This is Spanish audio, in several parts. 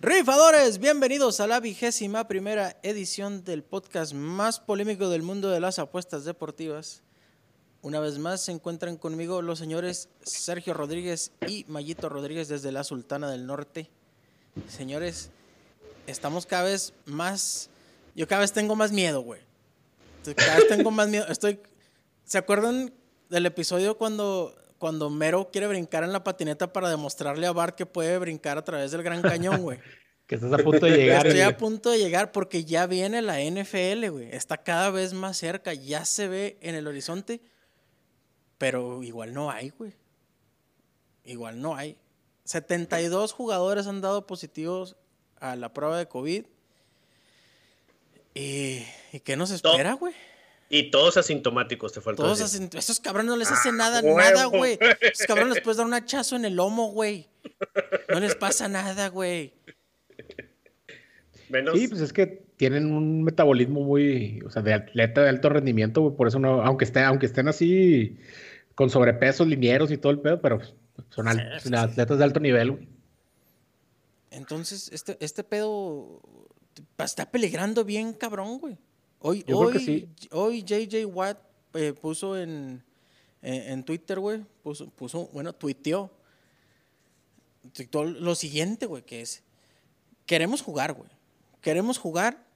Rifadores, bienvenidos a la vigésima primera edición del podcast más polémico del mundo de las apuestas deportivas. Una vez más se encuentran conmigo los señores Sergio Rodríguez y Mayito Rodríguez desde la Sultana del Norte. Señores, estamos cada vez más... Yo cada vez tengo más miedo, güey. Cada vez tengo más miedo. Estoy... ¿Se acuerdan del episodio cuando, cuando Mero quiere brincar en la patineta para demostrarle a Bart que puede brincar a través del Gran Cañón, güey? que estás a punto de llegar. Estoy a punto de llegar porque ya viene la NFL, güey. Está cada vez más cerca, ya se ve en el horizonte, pero igual no hay, güey. Igual no hay. 72 jugadores han dado positivos a la prueba de COVID. ¿Y, ¿y qué nos espera, güey? Y todos asintomáticos, te faltó Todos asintomáticos. Esos cabrones no les hace Ah, nada, huevo. nada, güey. Esos cabrones les puedes dar un hachazo en el lomo, güey. No les pasa nada, güey. Menos, Sí, pues es que tienen un metabolismo muy, o sea, de atleta de alto rendimiento, güey, por eso no, aunque estén, aunque estén así con sobrepesos linieros y todo el pedo, pero son al- Sí, sí, atletas de alto nivel, güey. Entonces, este, este pedo está peligrando bien cabrón, güey. Hoy, Yo creo hoy, que sí. hoy JJ Watt eh, puso en, en, en Twitter, güey, puso, puso, bueno, tuiteó, tuiteó lo siguiente, güey, que es, queremos jugar, güey. Queremos jugar,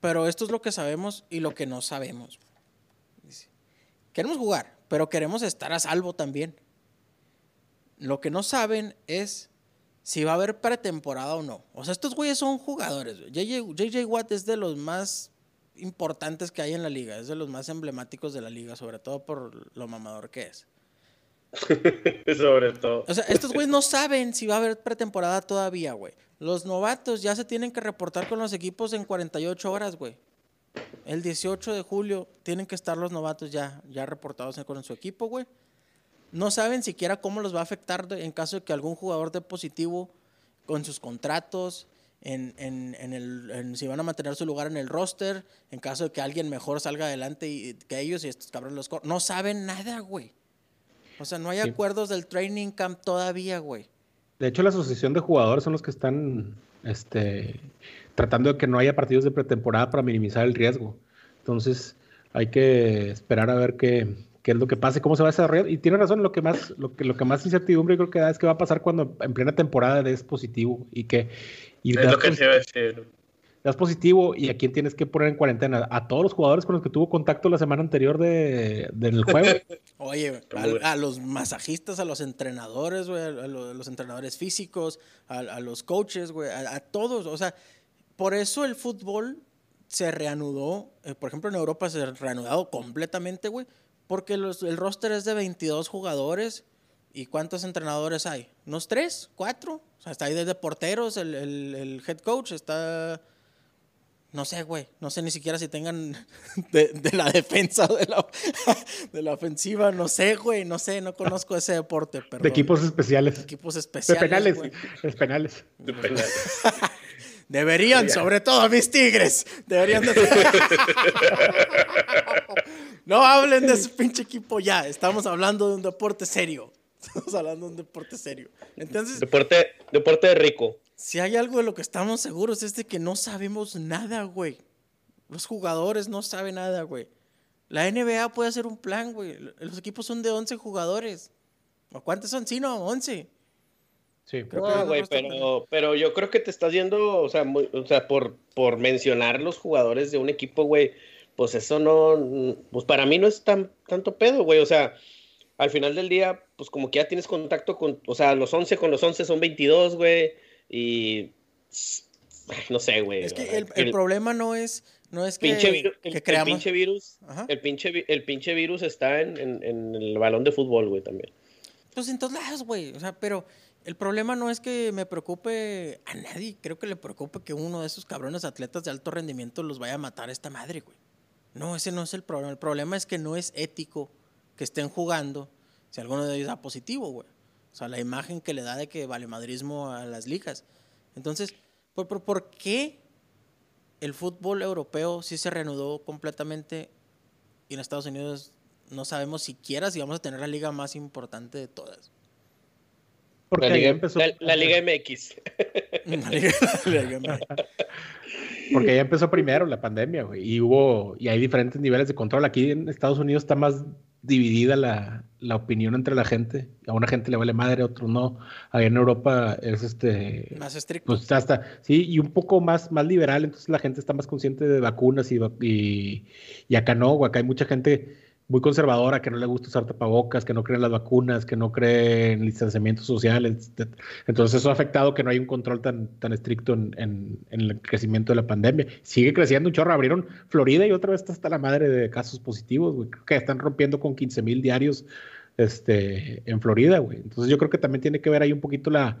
pero esto es lo que sabemos y lo que no sabemos. Dice, queremos jugar, pero queremos estar a salvo también. Lo que no saben es si va a haber pretemporada o no. O sea, estos güeyes son jugadores. güey. JJ, JJ Watt es de los más importantes que hay en la liga, es de los más emblemáticos de la liga, sobre todo por lo mamador que es. sobre todo. O sea, estos güeyes no saben si va a haber pretemporada todavía, güey. Los novatos ya se tienen que reportar con los equipos en 48 horas, güey. El 18 de julio tienen que estar los novatos ya, ya reportados con su equipo, güey. No saben siquiera cómo los va a afectar en caso de que algún jugador dé positivo con sus contratos, en, en- en el, en si van a mantener su lugar en el roster, en caso de que alguien mejor salga adelante y, que ellos y estos cabrones los cor- No saben nada, güey. O sea, no hay Sí. acuerdos del training camp todavía, güey. De hecho, la asociación de jugadores son los que están este, tratando de que no haya partidos de pretemporada para minimizar el riesgo. Entonces, hay que esperar a ver qué, qué es lo que pase, cómo se va a desarrollar. Y tiene razón, lo que más, lo que, lo que más incertidumbre creo que da es que va a pasar cuando en plena temporada des positivo y que y Es das, lo que te iba a decir. das positivo y a quién tienes que poner en cuarentena. A todos los jugadores con los que tuvo contacto la semana anterior de, del juego. Oye, a, a los masajistas, a los entrenadores, güey, a, lo- a los entrenadores físicos, a, a los coaches, güey, a, a todos. O sea, por eso el fútbol se reanudó. eh, por ejemplo, en Europa se ha reanudado completamente, güey, porque los- el roster es de 22 jugadores. ¿Y cuántos entrenadores hay? ¿Unos tres? ¿Cuatro? O sea, está ahí desde porteros, el, el- el head coach, está... No sé, güey. No sé ni siquiera si tengan de, de la defensa o de la, de la ofensiva. No sé, güey. No sé, no conozco ese deporte. Perdón. de equipos especiales. Equipos De especiales. penales. güey. Es penales. De penal. Deberían, sobre todo mis tigres. Deberían de... No hablen de ese pinche equipo ya. Estamos hablando de un deporte serio. Estamos hablando de un deporte serio. Entonces, Deporte, deporte de rico. Si hay algo de lo que estamos seguros es de que no sabemos nada, güey. Los jugadores no saben nada, güey. La NBA puede hacer un plan, güey. Los equipos son de 11 jugadores. ¿O cuántos son? Sí, no, 11. Sí. Creo No, güey, pero, pero yo creo que te estás yendo, o sea, muy- o sea por, por mencionar los jugadores de un equipo, güey, pues eso no, pues para mí no es tan, tanto pedo, güey, o sea, al final del día, pues como que ya tienes contacto con, o sea, los 11 con los 11 son 22, güey, y no sé, güey. Es que el, el problema no es, no es que, pinche virus, que el, pinche virus, Ajá. el pinche, vi- el pinche virus está en, en- en el balón de fútbol, güey, también. Pues en todos lados, güey. O sea, pero el problema no es que me preocupe a nadie. Creo que le preocupa que uno de esos cabrones atletas de alto rendimiento los vaya a matar a esta madre, güey. No, ese no es el problema. El problema es que no es ético que estén jugando si alguno de ellos da positivo, güey. O sea, la imagen que le da de que vale madrismo a las ligas. Entonces, ¿por, por, por qué el fútbol europeo sí se reanudó completamente y en Estados Unidos no sabemos siquiera si vamos a tener la liga más importante de todas. Porque la, liga, empezó... la, Liga MX. Porque ya empezó primero la pandemia, güey, y hubo, y hay diferentes niveles de control. Aquí en Estados Unidos está más dividida la, la, opinión entre la gente. A una gente le vale madre, a otro no. Ahí en Europa es este. Más estricto. Pues hasta, sí, y un poco más, más liberal, entonces la gente está más consciente de vacunas y, y, y acá no, acá hay mucha gente muy conservadora, que no le gusta usar tapabocas, que no cree en las vacunas, que no cree en distanciamiento social. Entonces eso ha afectado que no hay un control tan, tan estricto en, el crecimiento de la pandemia. Sigue creciendo un chorro. Abrieron Florida y otra vez está hasta la madre de casos positivos, güey. que están rompiendo con 15 mil diarios este, en Florida, güey. Entonces yo creo que también tiene que ver ahí un poquito la,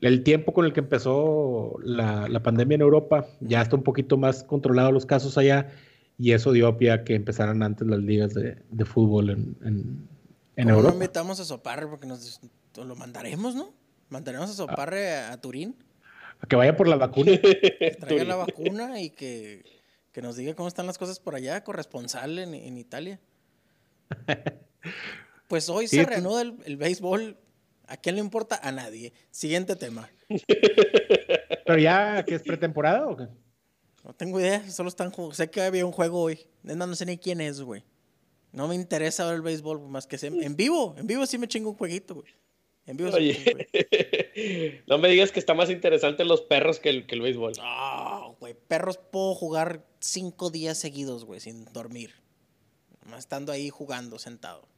el tiempo con el que empezó la, la pandemia en Europa. Ya está un poquito más controlado los casos allá y eso dio pie a que empezaran antes las ligas de, fútbol en, en, en Europa. No invitamos a Soparre porque nos lo mandaremos, ¿no? Mandaremos a Soparre a, Turín. A que vaya por la vacuna. que traiga la vacuna y que, nos diga cómo están las cosas por allá, corresponsal en, en Italia. Pues hoy se reanuda el, el, béisbol. ¿A quién le importa? A nadie. Siguiente tema. ¿Pero ya que es pretemporada o qué? No tengo idea, solo están Sé que había un juego hoy. No, no sé ni quién es, güey. No me interesa ver el béisbol más que en vivo. En vivo sí me chingo un jueguito, güey. En vivo Oye, no me digas que está más interesante los perros que el, que el béisbol. No, güey. Perros puedo jugar cinco días seguidos, güey, sin dormir. estando ahí jugando, sentado.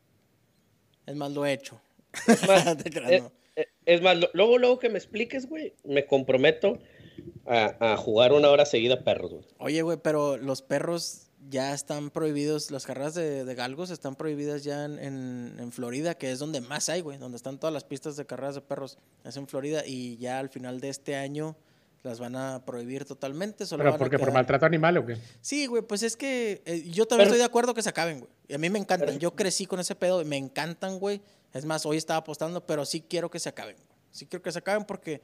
Es más, lo he hecho. es, más, luego, luego que me expliques, güey, me comprometo a, jugar una hora seguida perros, güey. Oye, güey, pero los perros ya están prohibidos, las carreras de, galgos están prohibidas ya en, Florida, que es donde más hay, güey, donde están todas las pistas de carreras de perros, es en Florida, y ya al final de este año las van a prohibir totalmente. Solo ¿Pero porque por maltrato animal o qué? Sí, güey, pues es que eh, yo también estoy de acuerdo que se acaben, güey. Y a mí me encantan, yo crecí con ese pedo, y me encantan, güey. Es más, hoy estaba apostando, pero sí quiero que se acaben. Sí quiero que se acaben porque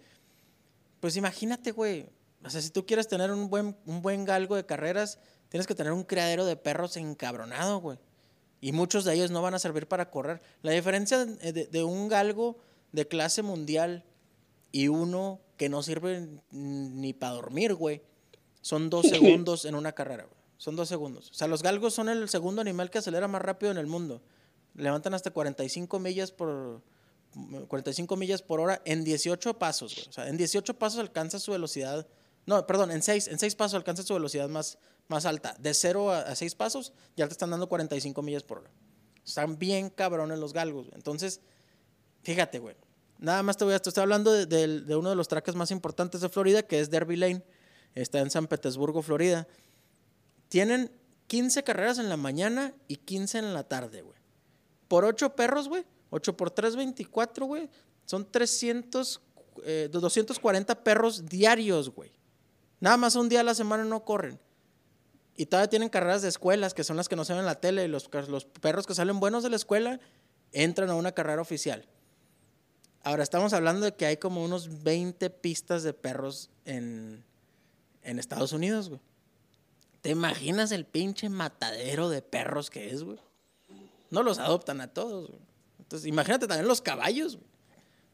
pues imagínate, güey. O sea, si tú quieres tener un buen, un buen galgo de carreras, tienes que tener un criadero de perros encabronado, güey. Y muchos de ellos no van a servir para correr. La diferencia de, un galgo de clase mundial y uno que no sirve ni para dormir, güey, son dos segundos en una carrera, güey. Son dos segundos. O sea, los galgos son el segundo animal que acelera más rápido en el mundo. Levantan hasta 45 millas por, 45 millas por hora en 18 pasos. O sea, en 18 pasos alcanza su velocidad. No, perdón, en 6, en 6 pasos alcanza su velocidad más, más alta. De 0 a, 6 pasos ya te están dando 45 millas por hora. Están bien cabrones los galgos. Entonces, fíjate, güey. Nada más te voy a... Te estoy hablando de, uno de los traques más importantes de Florida, que es Derby Lane. Está en San Petersburgo, Florida. Tienen 15 carreras en la mañana y 15 en la tarde, güey. Por 8 perros, güey 8 por 3, 24, güey. Son 300, 240 eh, perros diarios, güey. Nada más un día a la semana no corren. Y todavía tienen carreras de escuelas, que son las que no se ven en la tele. Y los, perros que salen buenos de la escuela entran a una carrera oficial. Ahora estamos hablando de que hay como unos 20 pistas de perros en, en Estados Unidos, güey. ¿Te imaginas el pinche matadero de perros que es, güey? No los adoptan a todos, güey. Entonces, imagínate también los caballos.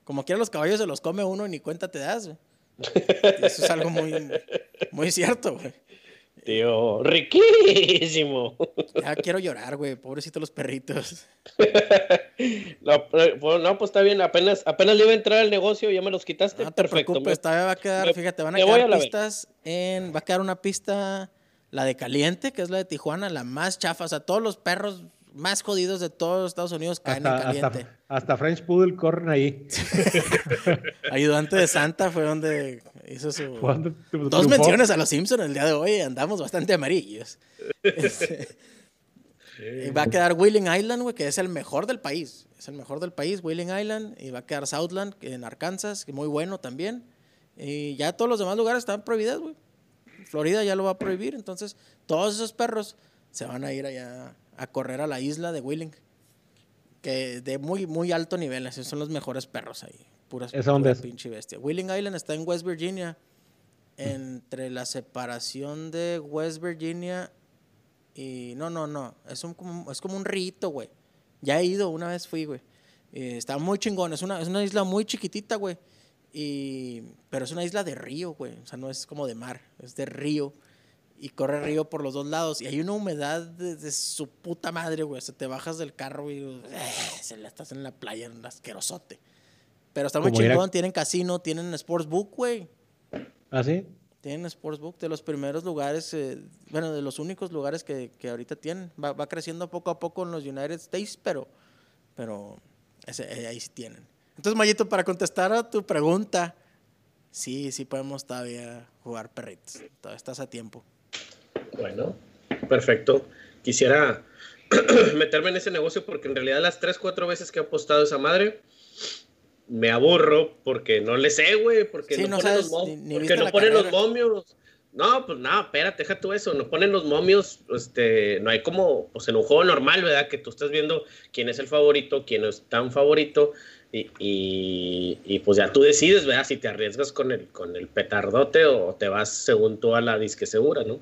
Como quiera los caballos se los come uno y ni cuenta te das. Eso es algo muy, muy cierto, güey. Tío, riquísimo. Ya quiero llorar, güey. Pobrecitos los perritos. no, pues, pues está bien. Apenas, apenas le iba a entrar al negocio y ya me los quitaste. No te Perfecto, preocupes, todavía va a quedar, fíjate, van a quedar pistas en. Va a quedar una pista, la de caliente, que es la de Tijuana, la más chafa. O sea, todos los perros más jodidos de todos Estados Unidos caen en caliente. Hasta, French Poodle corren ahí. Ayudante de Santa fue donde hizo su. Dos menciones a los Simpsons el día de hoy. Andamos bastante amarillos. y va a quedar Wheeling Island, güey, que es el mejor del país. Es el mejor del país, Wheeling Island. Y va a quedar Southland, en Arkansas, que muy bueno también. Y ya todos los demás lugares están prohibidos, güey. Florida ya lo va a prohibir. Entonces, todos esos perros se van a ir allá a correr a la isla de Wheeling. Que de muy, muy alto nivel, esos son los mejores perros ahí. Puras, ¿Es dónde es? pinche bestia. Wheeling Island está en West Virginia. Entre la separación de West Virginia Y no, no, no. Es, un, como, es como un rito, güey. Ya he ido, una vez fui, güey. Eh, está muy chingón. Es una, es una isla muy chiquitita, güey. Y, pero es una isla de río, güey. O sea, no es como de mar, es de río. Y corre río por los dos lados. Y hay una humedad de, su puta madre, güey. O sea, te bajas del carro y eh, se la estás en la playa, en un asquerosote. Pero está muy chingón. Tienen casino, tienen sportsbook, güey. ¿Ah, sí? Tienen Sportsbook de los primeros lugares, eh, bueno, de los únicos lugares que, que ahorita tienen. Va, va, creciendo poco a poco en los United States, pero, pero ese, ahí sí tienen. Entonces, Mayito, para contestar a tu pregunta, sí, sí podemos todavía jugar perritos. Todavía estás a tiempo. Bueno, perfecto. Quisiera meterme en ese negocio porque en realidad las tres, cuatro veces que he apostado esa madre, me aburro porque no le sé, güey, porque no, ponen, los, porque no ponen los momios. No, pues nada, espérate, deja tú eso, no ponen los momios, este, no hay como, pues en un juego normal, ¿verdad? Que tú estás viendo quién es el favorito, quién es tan favorito, y, y, pues ya tú decides, ¿verdad? Si te arriesgas con el, con el petardote o te vas según tú a la disque segura, ¿no?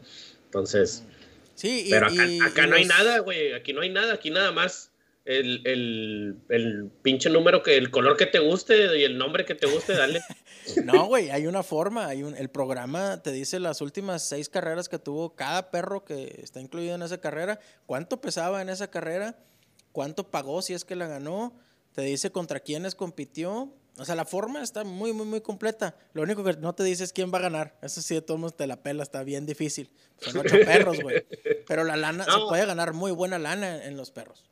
Entonces, sí, pero acá, acá no hay nada, güey, aquí no hay nada, aquí nada más el, el, el, pinche número que el color que te guste y el nombre que te guste, dale. no, güey, hay una forma, hay un, el programa te dice las últimas seis carreras que tuvo cada perro que está incluido en esa carrera, cuánto pesaba en esa carrera, cuánto pagó si es que la ganó, te dice contra quiénes compitió. O sea, la forma está muy, muy, muy completa. Lo único que no te dice es quién va a ganar. Eso sí, de todos te la pela, está bien difícil. Son ocho perros, güey. Pero la lana, se puede ganar muy buena lana en los perros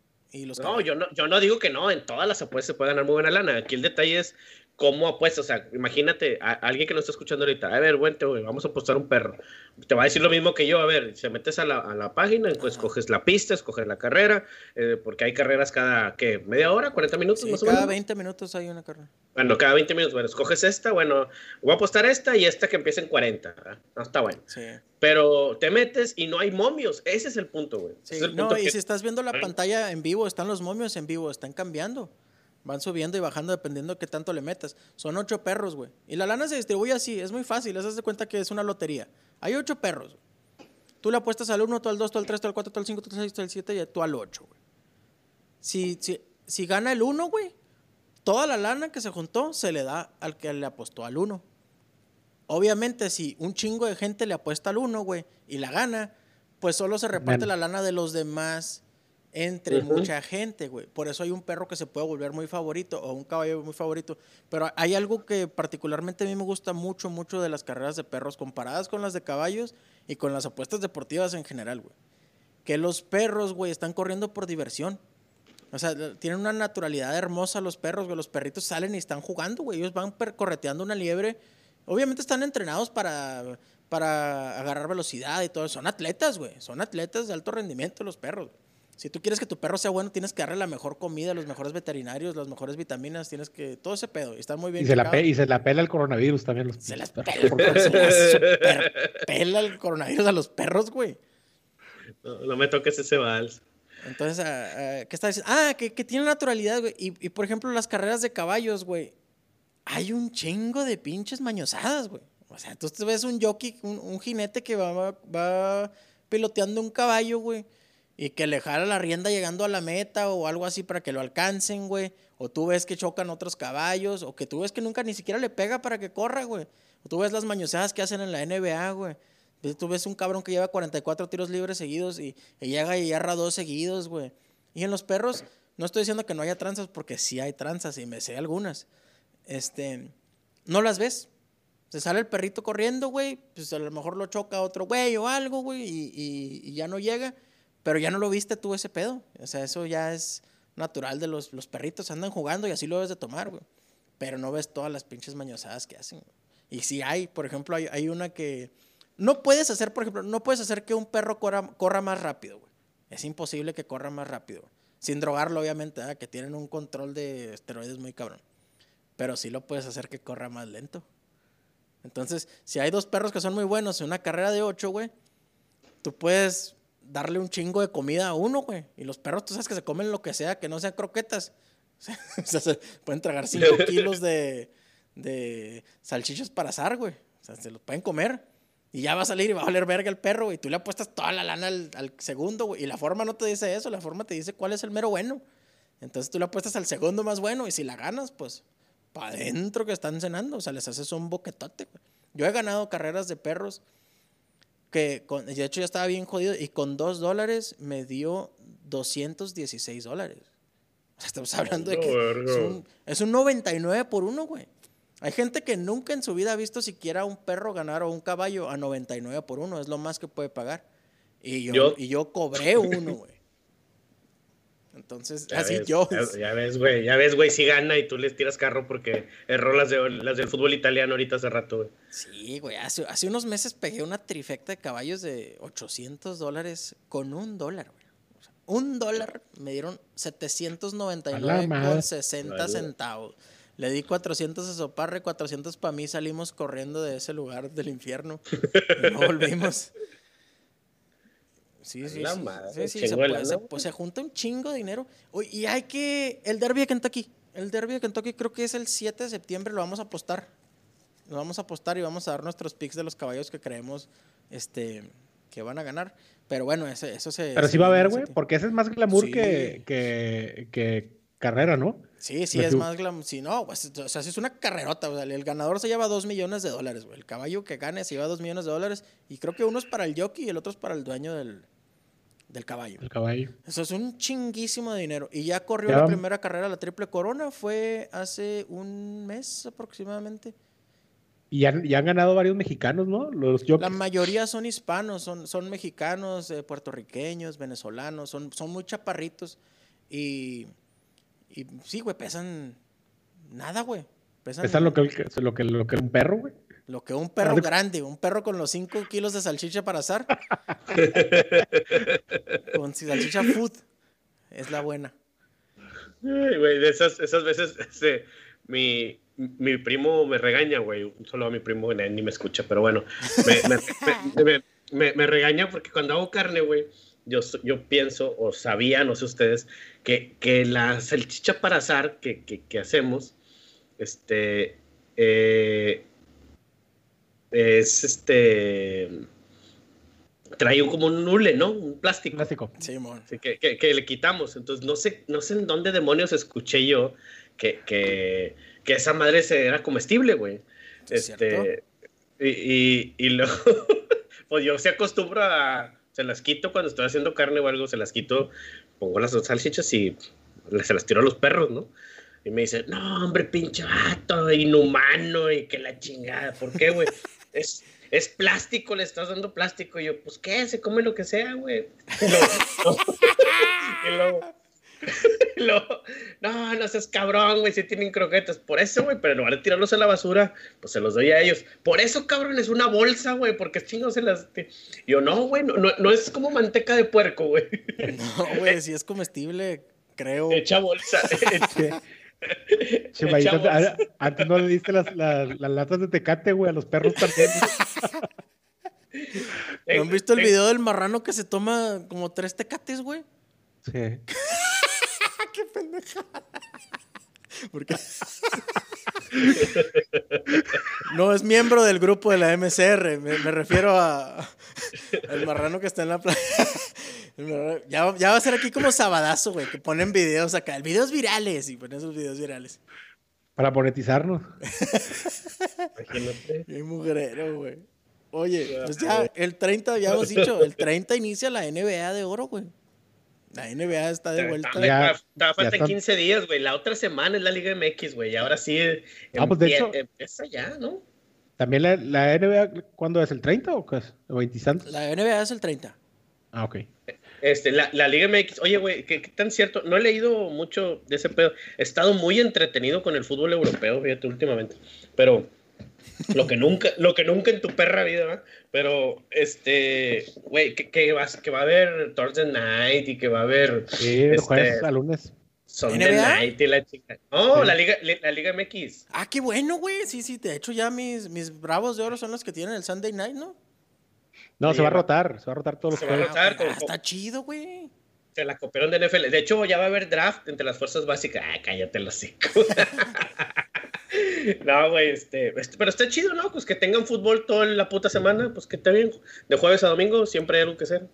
no, yo no, yo no digo que no, en todas las apuestas se puede ganar muy buena lana. Aquí el detalle es cómo apuestas. O sea, imagínate a, alguien que nos está escuchando ahorita. A ver, bueno, vamos a apostar un perro. Te va a decir lo mismo que yo. A ver, se metes a la, a la página, pues escoges la pista, escoges la carrera, eh, porque hay carreras cada, ¿qué? ¿Media hora? ¿40 minutos más o menos? Cada 20 minutos hay una carrera. Bueno, cada 20 minutos. Bueno, escoges esta, bueno, voy a apostar esta y esta que empieza en 40. No, está bueno. Sí. Pero te metes y no hay momios. Ese es el punto, güey. Sí, no, y si estás viendo la pantalla en vivo, están los momios en vivo, están cambiando. Van subiendo y bajando dependiendo de qué tanto le metas. Son ocho perros, güey. Y la lana se distribuye así, es muy fácil. Das de cuenta que es una lotería. Hay ocho perros. Tú le apuestas al uno, tú al dos, tú al tres, tú al cuatro, tú al cinco, tú al seis, tú al siete y tú al ocho, güey. Si, si, si gana el uno, güey, toda la lana que se juntó se le da al que le apostó al uno. Obviamente, si un chingo de gente le apuesta al uno, güey, y la gana, pues solo se reparte la lana de los demás entre mucha gente, güey. Por eso hay un perro que se puede volver muy favorito o un caballo muy favorito. Pero hay algo que particularmente a mí me gusta mucho, mucho de las carreras de perros comparadas con las de caballos y con las apuestas deportivas en general, güey. Que los perros, güey, están corriendo por diversión. O sea, tienen una naturalidad hermosa los perros, güey. Los perritos salen y están jugando, güey. Ellos van correteando una liebre. Obviamente están entrenados para, para agarrar velocidad y todo. Son atletas, güey. Son atletas de alto rendimiento los perros. Si tú quieres que tu perro sea bueno, tienes que darle la mejor comida, los mejores veterinarios, las mejores vitaminas, tienes que. Todo ese pedo. Y está muy bien. Y se, la, y se la pela el coronavirus también. Los se las pela, se pela el coronavirus a los perros, güey. No, me toques ese vals. Entonces, ah, ah, ¿qué está diciendo? Ah, que, que tiene naturalidad, güey. Y, y, por ejemplo, las carreras de caballos, güey. Hay un chingo de pinches mañosadas, güey. O sea, tú ves un jockey, un, un jinete que va, va piloteando un caballo, güey y que le jala la rienda llegando a la meta o algo así para que lo alcancen, güey. O tú ves que chocan otros caballos, o que tú ves que nunca ni siquiera le pega para que corra, güey. O tú ves las mañoseadas que hacen en la NBA, güey. Tú ves un cabrón que lleva 44 tiros libres seguidos y, llega y agarra dos seguidos, güey. Y en los perros, no estoy diciendo que no haya tranzas, porque sí hay tranzas y me sé algunas. Este, no las ves. Se sale el perrito corriendo, güey, pues a lo mejor lo choca otro güey o algo, güey, y ya no llega pero ya no lo viste tú ese pedo. O sea, eso ya es natural de los, los perritos. Andan jugando y así lo debes de tomar, güey. Pero no ves todas las pinches mañosadas que hacen. Y si hay, por ejemplo, hay, hay, una que... No puedes hacer, por ejemplo, no puedes hacer que un perro corra, corra más rápido, güey. Es imposible que corra más rápido. Sin drogarlo, obviamente, que tienen un control de esteroides muy cabrón. Pero sí lo puedes hacer que corra más lento. Entonces, si hay dos perros que son muy buenos en una carrera de ocho, güey, tú puedes darle un chingo de comida a uno, güey. Y los perros, tú sabes que se comen lo que sea, que no sean croquetas. o sea, se pueden tragar 5 kilos de, de salchichas para azar, güey. O sea, se los pueden comer. Y ya va a salir y va a valer verga el perro, güey. Tú le apuestas toda la lana al, al segundo, güey. Y la forma no te dice eso, la forma te dice cuál es el mero bueno. Entonces tú le apuestas al segundo más bueno y si la ganas, pues para adentro que están cenando. O sea, les haces un boquetote, güey. Yo he ganado carreras de perros que, con, de hecho, ya estaba bien jodido y con dos dólares me dio 216 dólares. O sea, estamos hablando de que es un, es un 99 por uno, güey. Hay gente que nunca en su vida ha visto siquiera un perro ganar o un caballo a 99 por uno. Es lo más que puede pagar. Y yo, Yo- y yo cobré uno, güey. Entonces, Ya así ves, yo. Ya, ya ves, güey. Ya ves, güey, si gana y tú les tiras carro porque erró las, de, las del fútbol italiano ahorita hace rato, güey. Sí, güey. Hace, hace unos meses pegué una trifecta de caballos de 800 dólares con un dólar, güey. O sea, un dólar me dieron A la 799 madre. con 60 Vale. centavos. Le di 400 a Soparra y 400 para mí. Salimos corriendo de ese lugar del infierno. y no volvimos. Sí, sí, La sí. madre, sí, sí, chingo se, de puede- se- pues se junta un chingo de dinero. Y hay que. El derby de Kentucky. El derby de Kentucky creo que es el 7 de septiembre. Lo vamos a apostar. Lo vamos a apostar y vamos a dar nuestros picks de los caballos que creemos este, que van a ganar. Pero bueno, ese- eso se. Pero sí va a haber, güey, porque ese es más glamour Sí. que, que, que carrera, ¿no? Sí, sí, Me es más glam. Si no, pues, o sea, es una carrerota. o sea, el ganador se lleva 2 millones de dólares, güey. El caballo que gane se lleva 2 millones de dólares. Y creo que uno es para el jockey y el otro es para el dueño del, del caballo. El caballo. Eso es un chinguísimo de dinero. Y ya corrió Ya la primera carrera, la Triple Corona. Fue hace un mes aproximadamente. Y ya, ya han ganado varios mexicanos, ¿no? Los jockeys. La mayoría son hispanos, son, son mexicanos, eh, puertorriqueños, venezolanos, son, son muy chaparritos. Y, y sí, güey, pesan nada, güey. Pesan, Esa es lo que, lo que, lo que un perro, güey. Lo que un perro grande, un perro con los 5 kilos de salchicha para asar. con salchicha food. Es la buena. Ay, güey, de esas, esas veces, este, mi, mi primo me regaña, güey. Solo a mi primo ni ni me escucha, pero bueno. Me, me- me- me- me- me regaña porque cuando hago carne, güey, yo, yo pienso, o sabía, no sé ustedes, que, que la salchicha para asar que, que, que hacemos, este, eh, es este, trae un- como un hule, ¿no? Un plástico. Simón. Sí, que, que- que le quitamos. Entonces, no sé, no sé en dónde demonios escuché yo que, que, que esa madre se, era comestible, güey. ¿Es Este, y, y, y luego, pues yo se acostumbro a, se las quito cuando estoy haciendo carne o algo, se las quito, pongo las dos salchichas y se las tiro a los perros, ¿no? Y me dice, no, hombre, pinche vato, inhumano y que la chingada. ¿Por qué, güey? Es, es plástico, le estás dando plástico. Y yo, pues, ¿qué? Se come lo que sea, güey. Y luego, y luego, no, no seas cabrón, güey, si tienen croquetas. Por eso, güey, pero en lugar de tirarlos a la basura, pues se los doy a ellos. Por eso, cabrón, es una bolsa, güey, porque chingados se las... Y yo, no, güey, no, no, no es como manteca de puerco, güey. No, güey, si es comestible, creo. Hecha bolsa. Che, Mayito, Echamos. a- antes no le diste las, las, las latas de tecate, güey, a los perros también. ¿No han visto el video del marrano que se toma como tres tecates, güey? Sí. Porque... no es miembro del grupo de la MCR, me, me refiero a al marrano que está en la playa. El Ya, ya va a ser aquí como sabadazo, güey, que ponen videos acá, videos virales y ponen esos videos virales. Para monetizarnos. Imagínate. Qué mugrero, güey. Oye, pues ya el 30, ya hemos dicho, el 30 inicia la NBA de oro, güey. La NBA está de vuelta. Ya- ya faltan están. 15 días, güey. La otra semana es la Liga MX, güey. Y ahora sí. Ah, pues, de hecho- Empieza ya, ¿no? ¿También la, la NBA cuándo es? ¿El 30 o qué es? ¿O 20 y tantos? La NBA es el 30. Ah, ok. Este, la, la Liga MX, oye, güey, ¿qué, qué tan cierto? No he leído mucho de ese pedo. He estado muy entretenido con el fútbol europeo, fíjate, últimamente. Pero lo que nunca, lo que nunca en tu perra vida, ¿verdad? Pero, este, güey, que, que, vas- que va a haber Thursday Night y que va a haber Sí, Este- jueves a lunes. Sunday. Night y la chica. No, Sí. la Liga, la Liga MX. Ah, qué bueno, güey. Sí, sí, de hecho ya mis, mis bravos de oro son los que tienen el Sunday Night, ¿no? No, Sí, se va a rotar, se va a rotar todos los se va a juegos. rotar. Ah, como- está chido, güey. Se la copiaron de NFL. De hecho, ya va a haber draft entre las fuerzas básicas. Ah, cállate los hocico. No, güey, este, este, pero está chido, ¿no? Pues que tengan fútbol toda la puta semana, pues que está bien. De jueves a domingo siempre hay algo que hacer.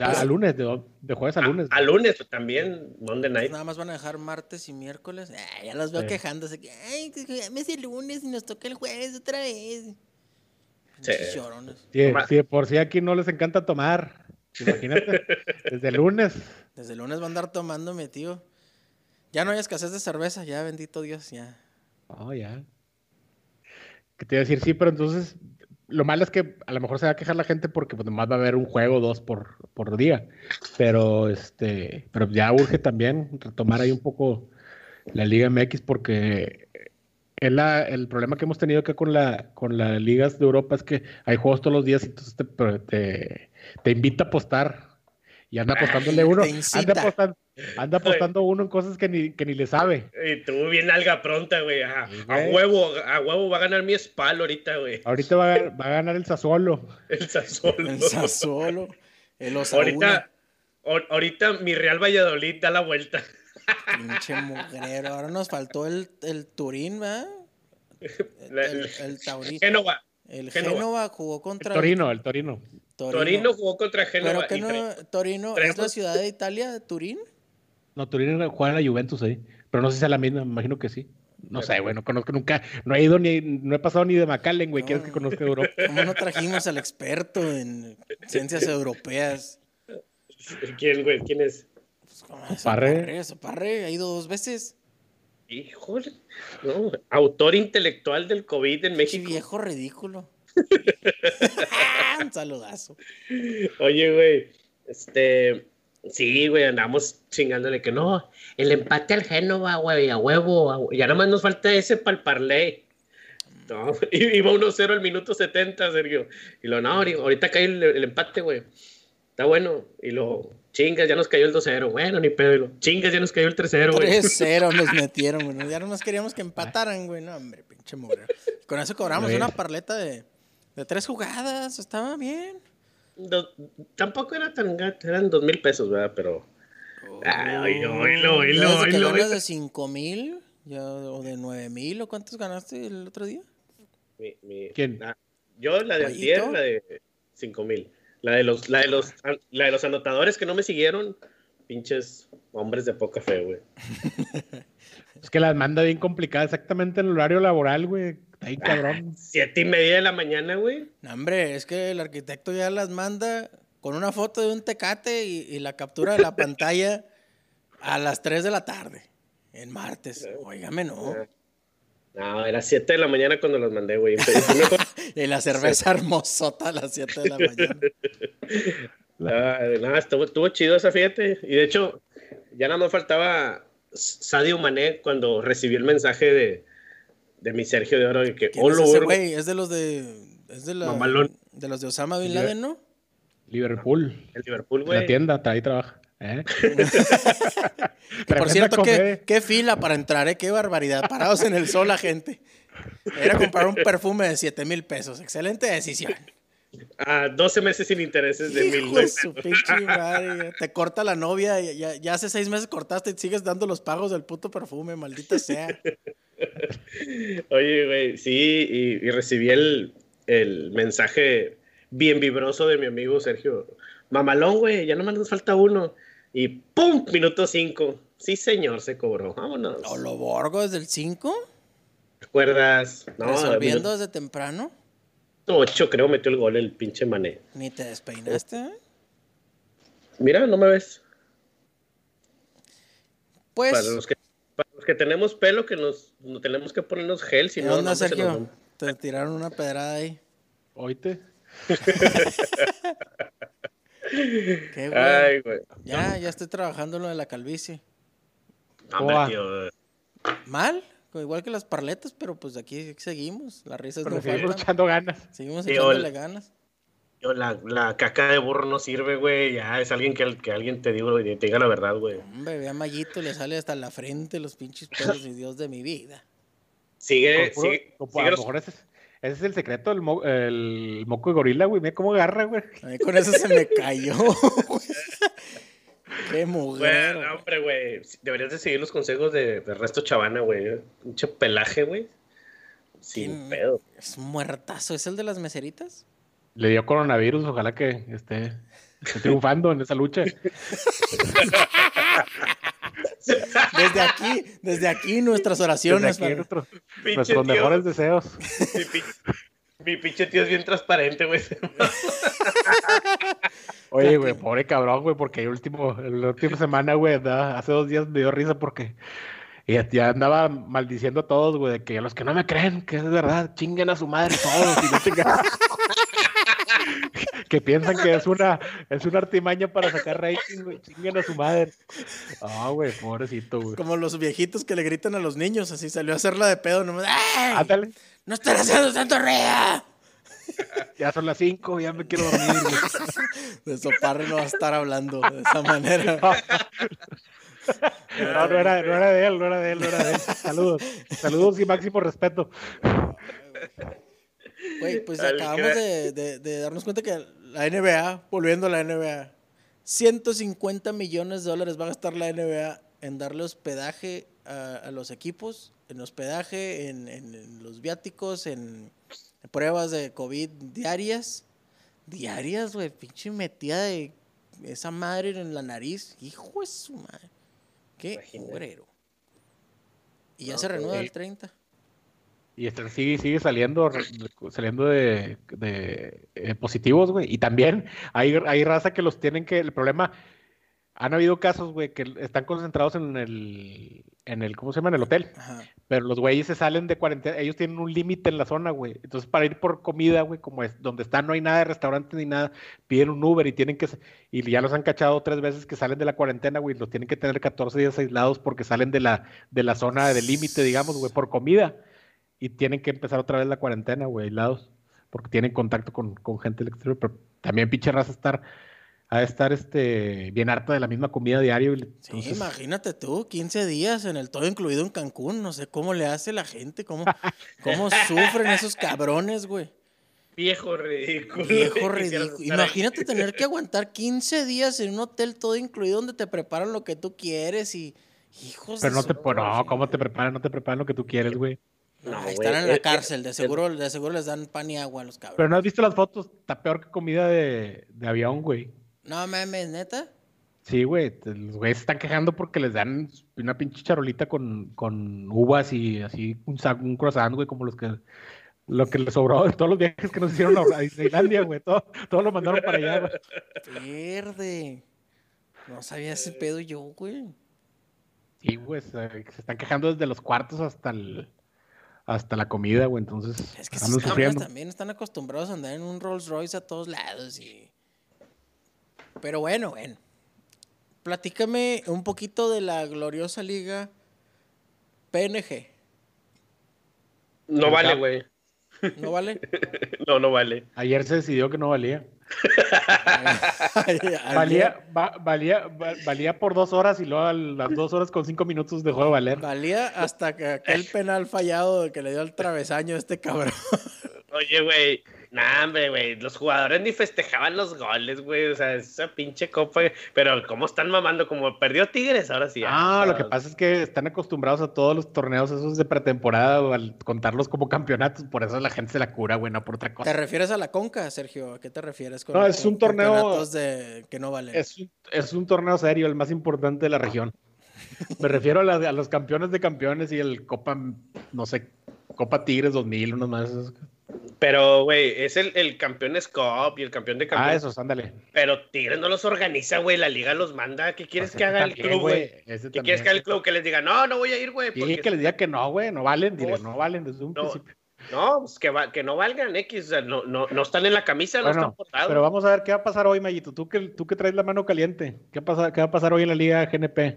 A, lunes, de, de, jueves a lunes. A, lunes pues, también, Monday night. nada más van a dejar martes y miércoles. ya los veo quejándose. Que, Ay, me el lunes y nos toca el jueves otra vez. Sí. Sí, por si aquí no les encanta tomar. Imagínate, desde el lunes. Desde el lunes va a andar tomándome, tío. Ya no hay escasez de cerveza, ya, bendito Dios, ya. Oh, ya. Que te iba a decir, sí, pero entonces lo malo es que a lo mejor se va a quejar la gente porque pues nomás va a haber un juego o dos por, por día. Pero este, pero ya urge también retomar ahí un poco la Liga MX porque es la, el problema que hemos tenido acá con la con las ligas de Europa es que hay juegos todos los días y entonces te, te, invita a apostar y anda apostándole uno. Anda apostando, Anda apostando uno en cosas que ni, que ni le sabe. Y tú bien alga pronta, güey. A, huevo, a huevo va a ganar mi espalda ahorita, güey. Ahorita va, a, va a ganar el Sassuolo. El Sassuolo. El Sassuolo. El ahorita, ahorita mi Real Valladolid da la vuelta. Pinche mugrero. Ahora nos faltó el, el Turín, ¿verdad? El, el, el Taurín. Génova. El Génova jugó contra. El Torino, el Torino. Torino. jugó contra Génova. ¿Pero que no, Torino es la ciudad de Italia, Turín? No, Turín juega en la Juventus ahí. Pero no sé si es la misma, me imagino que sí. No sé, güey, no conozco nunca, no he ido ni, no he pasado ni de McAllen, güey, quieres que conozca Europa. ¿Cómo no trajimos al experto en ciencias europeas? ¿Quién, güey? ¿Quién es? Pues, Parre. Parre, ha ido dos veces. Híjole, no, autor intelectual del COVID en México. Qué viejo ridículo. Un saludazo. Oye, güey, este, Sí, güey, andamos chingándole que no, el empate al Génova, güey, a huevo, ya nada más nos falta ese para el parlay. No, iba 1-0 al minuto 70, Sergio. Y lo, no, ahorita cae el, empate, güey. Está bueno. Y lo, chingas, ya nos cayó el 2-0. Bueno, ni pedo. Chingas, ya nos cayó el 3-0, güey. 3-0 nos metieron, güey. Ya no nos queríamos que empataran, güey. No, hombre, pinche mugre. Con eso cobramos una parleta de, de tres jugadas. Estaba bien tampoco era tan eran dos mil pesos, ¿verdad? Pero. Oh, ay, oílo, oílo, oílo, de cinco mil o de nueve mil o cuántos ganaste el otro día? ¿Quién? yo la de ayer, la de cinco mil. La de los, la de los, la de los anotadores que no me siguieron, pinches hombres de poca fe, güey. es que las manda bien complicadas exactamente en el horario laboral, güey. Ahí, cabrón. Siete y media de la mañana, güey. No, hombre, es que el arquitecto ya las manda con una foto de un tecate y, la captura de la pantalla a las 3 de la tarde, en martes. Óigame, no. No, era 7 de la mañana cuando las mandé, güey. y la cerveza hermosota a las 7 de la mañana. nada, estuvo, estuvo, chido esa, fíjate. Y de hecho, ya nada más faltaba Sadio Mané cuando recibí el mensaje de, de mi Sergio de Oro. Que, es ese güey? Es de los de. Es de, la, de los de Osama Bin Laden, ¿no? Liverpool. El Liverpool, güey. La tienda, ahí trabaja. ¿Eh? por cierto, qué, qué, fila para entrar, ¿eh? Qué barbaridad. Parados en el sol la gente. Era comprar un perfume de 7 mil pesos. Excelente decisión. A 12 meses sin intereses de mil madre. Te corta la novia. Ya, ya hace seis meses cortaste y sigues dando los pagos del puto perfume. Maldita sea. Oye, güey, sí, y, recibí el, mensaje bien vibroso de mi amigo Sergio. Mamalón, güey, ya nomás nos falta uno. Y ¡pum! Minuto 5. Sí, señor, se cobró. Vámonos. ¿O lo borgo desde el 5? ¿Recuerdas? No, ¿Resolviendo desde temprano? 8 creo metió el gol el pinche Mané. ¿Ni te despeinaste? Eh? Mira, no me ves. Pues... Para los que para los que tenemos pelo, que nos, tenemos que ponernos gel, si no, no Sergio? Te tiraron una pedrada ahí. Oíte. Qué Ay, güey. Ya, ya estoy trabajando en lo de la calvicie. tío. ¿Mal? Igual que las parletas, pero pues aquí seguimos. Las risas no seguimos echando ganas. Seguimos echándole ganas la, la, caca de burro no sirve, güey. Ya es alguien que, que alguien te, digo, te diga la verdad, güey. Hombre, ve a Mayito, le sale hasta la frente los pinches pelos, y Dios de mi vida. Sigue, sigue. a lo mejor ese, es el secreto, el, el moco de gorila, güey. Mira cómo agarra, güey. A mí con eso se me cayó, Qué mujer. hombre, güey. Deberías de seguir los consejos de, de Resto Chavana, güey. Mucho pelaje, güey. Sin pedo. Es muertazo. ¿Es el de las meseritas? Le dio coronavirus, ojalá que esté, esté triunfando en esa lucha. Desde aquí, desde aquí nuestras oraciones. Desde aquí nuestros, mejores deseos. Mi, pi- mi pinche tío es bien transparente, güey. Oye, güey, pobre cabrón, güey, porque el último, la última semana, güey, hace dos días me dio risa porque ya, ya andaba maldiciendo a todos, güey, de que a los que no me creen que es verdad, chinguen a su madre todos y no. que piensan que es una, es una artimaña para sacar rating, güey, chinguen a su madre. Ah, güey, pobrecito, güey. Como los viejitos que le gritan a los niños, así salió a hacerla de pedo. nomás, ¡Ay! Ándale, ¡No están haciendo tanto rea! ya son las cinco, ya me quiero dormir, güey. De Soparre no va a estar hablando de esa manera. No, no era, no era de él, no era de él, no era de él. Saludos, saludos y máximo respeto. Güey, pues Al acabamos de, de- de darnos cuenta que la NBA, volviendo a la NBA, 150 millones de dólares va a gastar la NBA en darle hospedaje a, a los equipos, en hospedaje, en, en- en los viáticos, en pruebas de COVID diarias. Diarias, güey, pinche metida de esa madre en la nariz. Hijo de su madre. Qué obrero. Y ya No, se pues, reanuda güey. el 30. Y este, sigue, sigue saliendo, saliendo de, de, eh, positivos, güey. Y también hay, hay raza que los tienen que. El problema. Han habido casos, güey, que están concentrados en el, en el, ¿cómo se llama? En el hotel. Ajá. Pero los güeyes se salen de cuarentena. Ellos tienen un límite en la zona, güey. Entonces, para ir por comida, güey, como es donde están, no hay nada de restaurante ni nada, piden un Uber y tienen que. Y ya los han cachado tres veces que salen de la cuarentena, güey. Los tienen que tener 14 días aislados porque salen de la, de la zona del límite, digamos, güey, por comida. Y tienen que empezar otra vez la cuarentena, güey, aislados. Porque tienen contacto con, con gente del exterior. Pero también, pinche raza, estar. De estar este, bien harta de la misma comida diario. Sí, imagínate tú, 15 días en el todo incluido en Cancún. No sé cómo le hace la gente, cómo, cómo sufren esos cabrones, güey. Viejo ridículo. Viejo ridículo. ahí. Imagínate tener que aguantar 15 días en un hotel todo incluido donde te preparan lo que tú quieres y. Hijos Pero de no su te, pues, no. ¿cómo te preparan? No te preparan lo que tú quieres, güey. No, están en la eh, cárcel, de eh, seguro, de seguro les dan pan y agua a los cabrones. Pero no has visto las fotos, está peor que comida de, de avión, güey. No mames, neta. Sí, güey, los güeyes se están quejando porque les dan una pinche charolita con, con uvas y así un, un croissant, güey, como los que lo que les sobró de todos los viajes que nos hicieron a a Disneylandia, güey. Todo, todo lo mandaron para allá, güey. Verde. No sabía ese pedo yo, güey. Sí, güey, se, se están quejando desde los cuartos hasta el hasta la comida, güey. Entonces, Es que esos sufriendo. también están acostumbrados a andar en un Rolls Royce a todos lados y... Pero bueno, bueno. Platícame un poquito de la gloriosa liga PNG. No vale, güey. ¿No vale? No, no vale. Ayer se decidió que no valía. Valía, va- valía, va- valía por dos horas y luego a las dos horas con cinco minutos dejó de valer. Valía hasta que aquel penal fallado que le dio el travesaño a este cabrón. Oye, güey. Nah, hombre, güey. Los jugadores ni festejaban los goles, güey. O sea, esa pinche copa. Pero, ¿cómo están mamando? Como perdió Tigres, ahora sí. Ah, lo que pasa es que están acostumbrados a todos los torneos esos de pretemporada o al contarlos como campeonatos, por eso la gente se la cura, güey, no por otra ¿Te cosa. refieres a la Conca, Sergio? ¿A qué te refieres con No, es un torneo- de que no valen? Es, un- es un torneo serio, el más importante de la región. Me refiero a, la a los campeones de campeones y el Copa, no sé, Copa Tigres 2000, unos más. Pero, güey, es el, el campeón Scop y el campeón de Ah, campeones. esos, ándale. Pero Tigres no los organiza, güey. La liga los manda. ¿Qué quieres Ese que haga el club, güey? ¿Qué quieres que haga el club? Que les diga, no, no voy a ir, güey. Porque- que les diga que no, güey, no valen, dile, No. no valen desde un No, principio. No, pues que, va- que no valgan X. O sea, no, no, no están en la camisa, no Bueno, están portados. pero vamos a ver qué va a pasar hoy, Mayito. Tú que, tú que traes la mano caliente, ¿qué, pasa, ¿qué va a pasar hoy en la Liga GNP?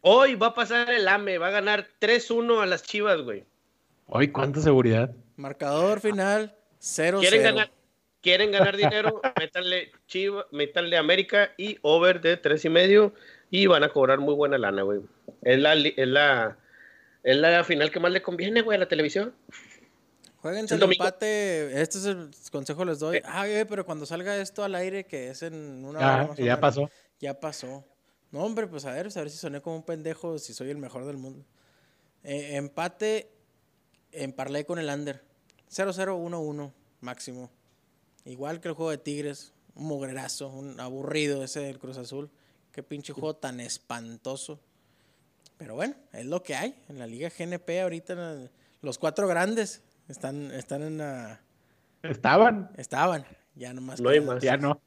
Hoy va a pasar el AME. Va a ganar 3-1 a las chivas, güey. Hoy, ¿cuánta seguridad? Marcador final 0-0. ¿Quieren ganar, quieren ganar dinero? métanle Chiva, métanle América y over de tres y medio y van a cobrar muy buena lana, güey. Es la, es la, es la final que más le conviene, güey, a la televisión. Jueguense El el domingo. empate. Este es el consejo les doy. Ah, oye, pero cuando salga esto al aire, que es en una Ah, hora ya pasó. Ya pasó. No, hombre, pues a ver, a ver si soné como un pendejo, si soy el mejor del mundo. Eh, empate en parlay con el under. 0-0-1-1 máximo. Igual que el juego de Tigres. Un mugrerazo, un aburrido ese del Cruz Azul. Qué pinche juego tan espantoso. Pero bueno, es lo que hay. En la Liga GNP ahorita los cuatro grandes están, están en la... Estaban. Estaban. Ya nomás No hay más. Ya no.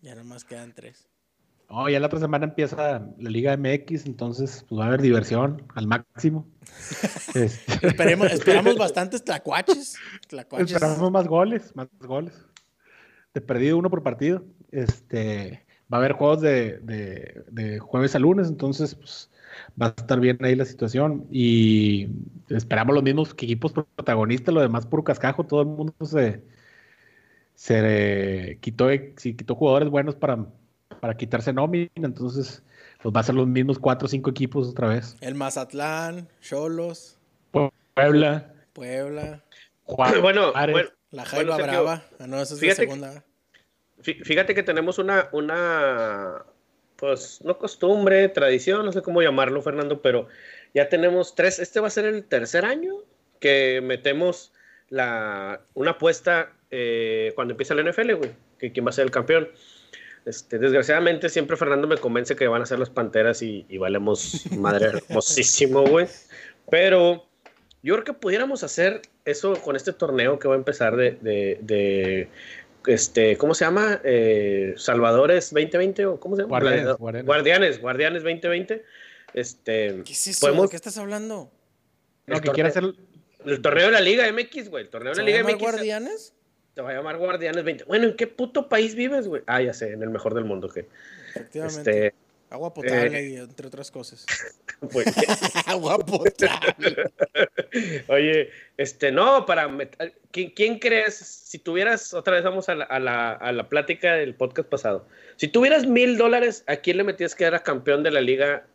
Ya nomás quedan tres. Oh, ya la otra semana empieza la Liga MX, entonces pues va a haber diversión al máximo. Este, Esperemos, esperamos bastantes tlacuaches. tlacuaches. Esperamos más goles, más goles. De perdido uno por partido. Este, va a haber juegos de, de- de jueves a lunes, entonces pues, va a estar bien ahí la situación. Y esperamos los mismos equipos protagonistas, lo demás puro cascajo, todo el mundo se, se quitó, se quitó jugadores buenos para, para quitarse nómina, entonces pues va a ser los mismos cuatro o cinco equipos otra vez. El Mazatlán, Cholos, Puebla, Puebla, Juárez, Bueno, bueno, la Jaiba Bueno, Brava. Ah, no, esa es fíjate la segunda. Fí- Fíjate que tenemos una, una, pues, no costumbre, tradición, no sé cómo llamarlo, Fernando, pero ya tenemos tres, este va a ser el tercer año que metemos la, una apuesta eh, cuando empieza la NFL, güey, que quién va a ser el campeón. Este, desgraciadamente siempre Fernando me convence que van a ser las Panteras y, y valemos madre hermosísimo, güey. Pero yo creo que pudiéramos hacer eso con este torneo que va a empezar de, de, de, este, ¿cómo se llama? Eh, Salvadores 2020 o cómo se llama? Guardianes, Guardianes. Guardianes, Guardianes 2020 Este, ¿Qué es eso? podemos- ¿De qué estás hablando? No, el que quiere torneo- hacer El torneo de la Liga MX, güey. El torneo de ¿Se la Liga MX. Guardianes? Se va a llamar Guardianes 20. Bueno, ¿en qué puto país vives, güey? Ah, ya sé, en el mejor del mundo, que. Efectivamente. Este, Agua potable eh, y entre otras cosas. pues, Agua potable. Oye, este, no, para. ¿Quién, quién crees? Si tuvieras, otra vez vamos a la, a, la, a la plática del podcast pasado. Si tuvieras mil dólares, ¿a quién le metías que era campeón de la Liga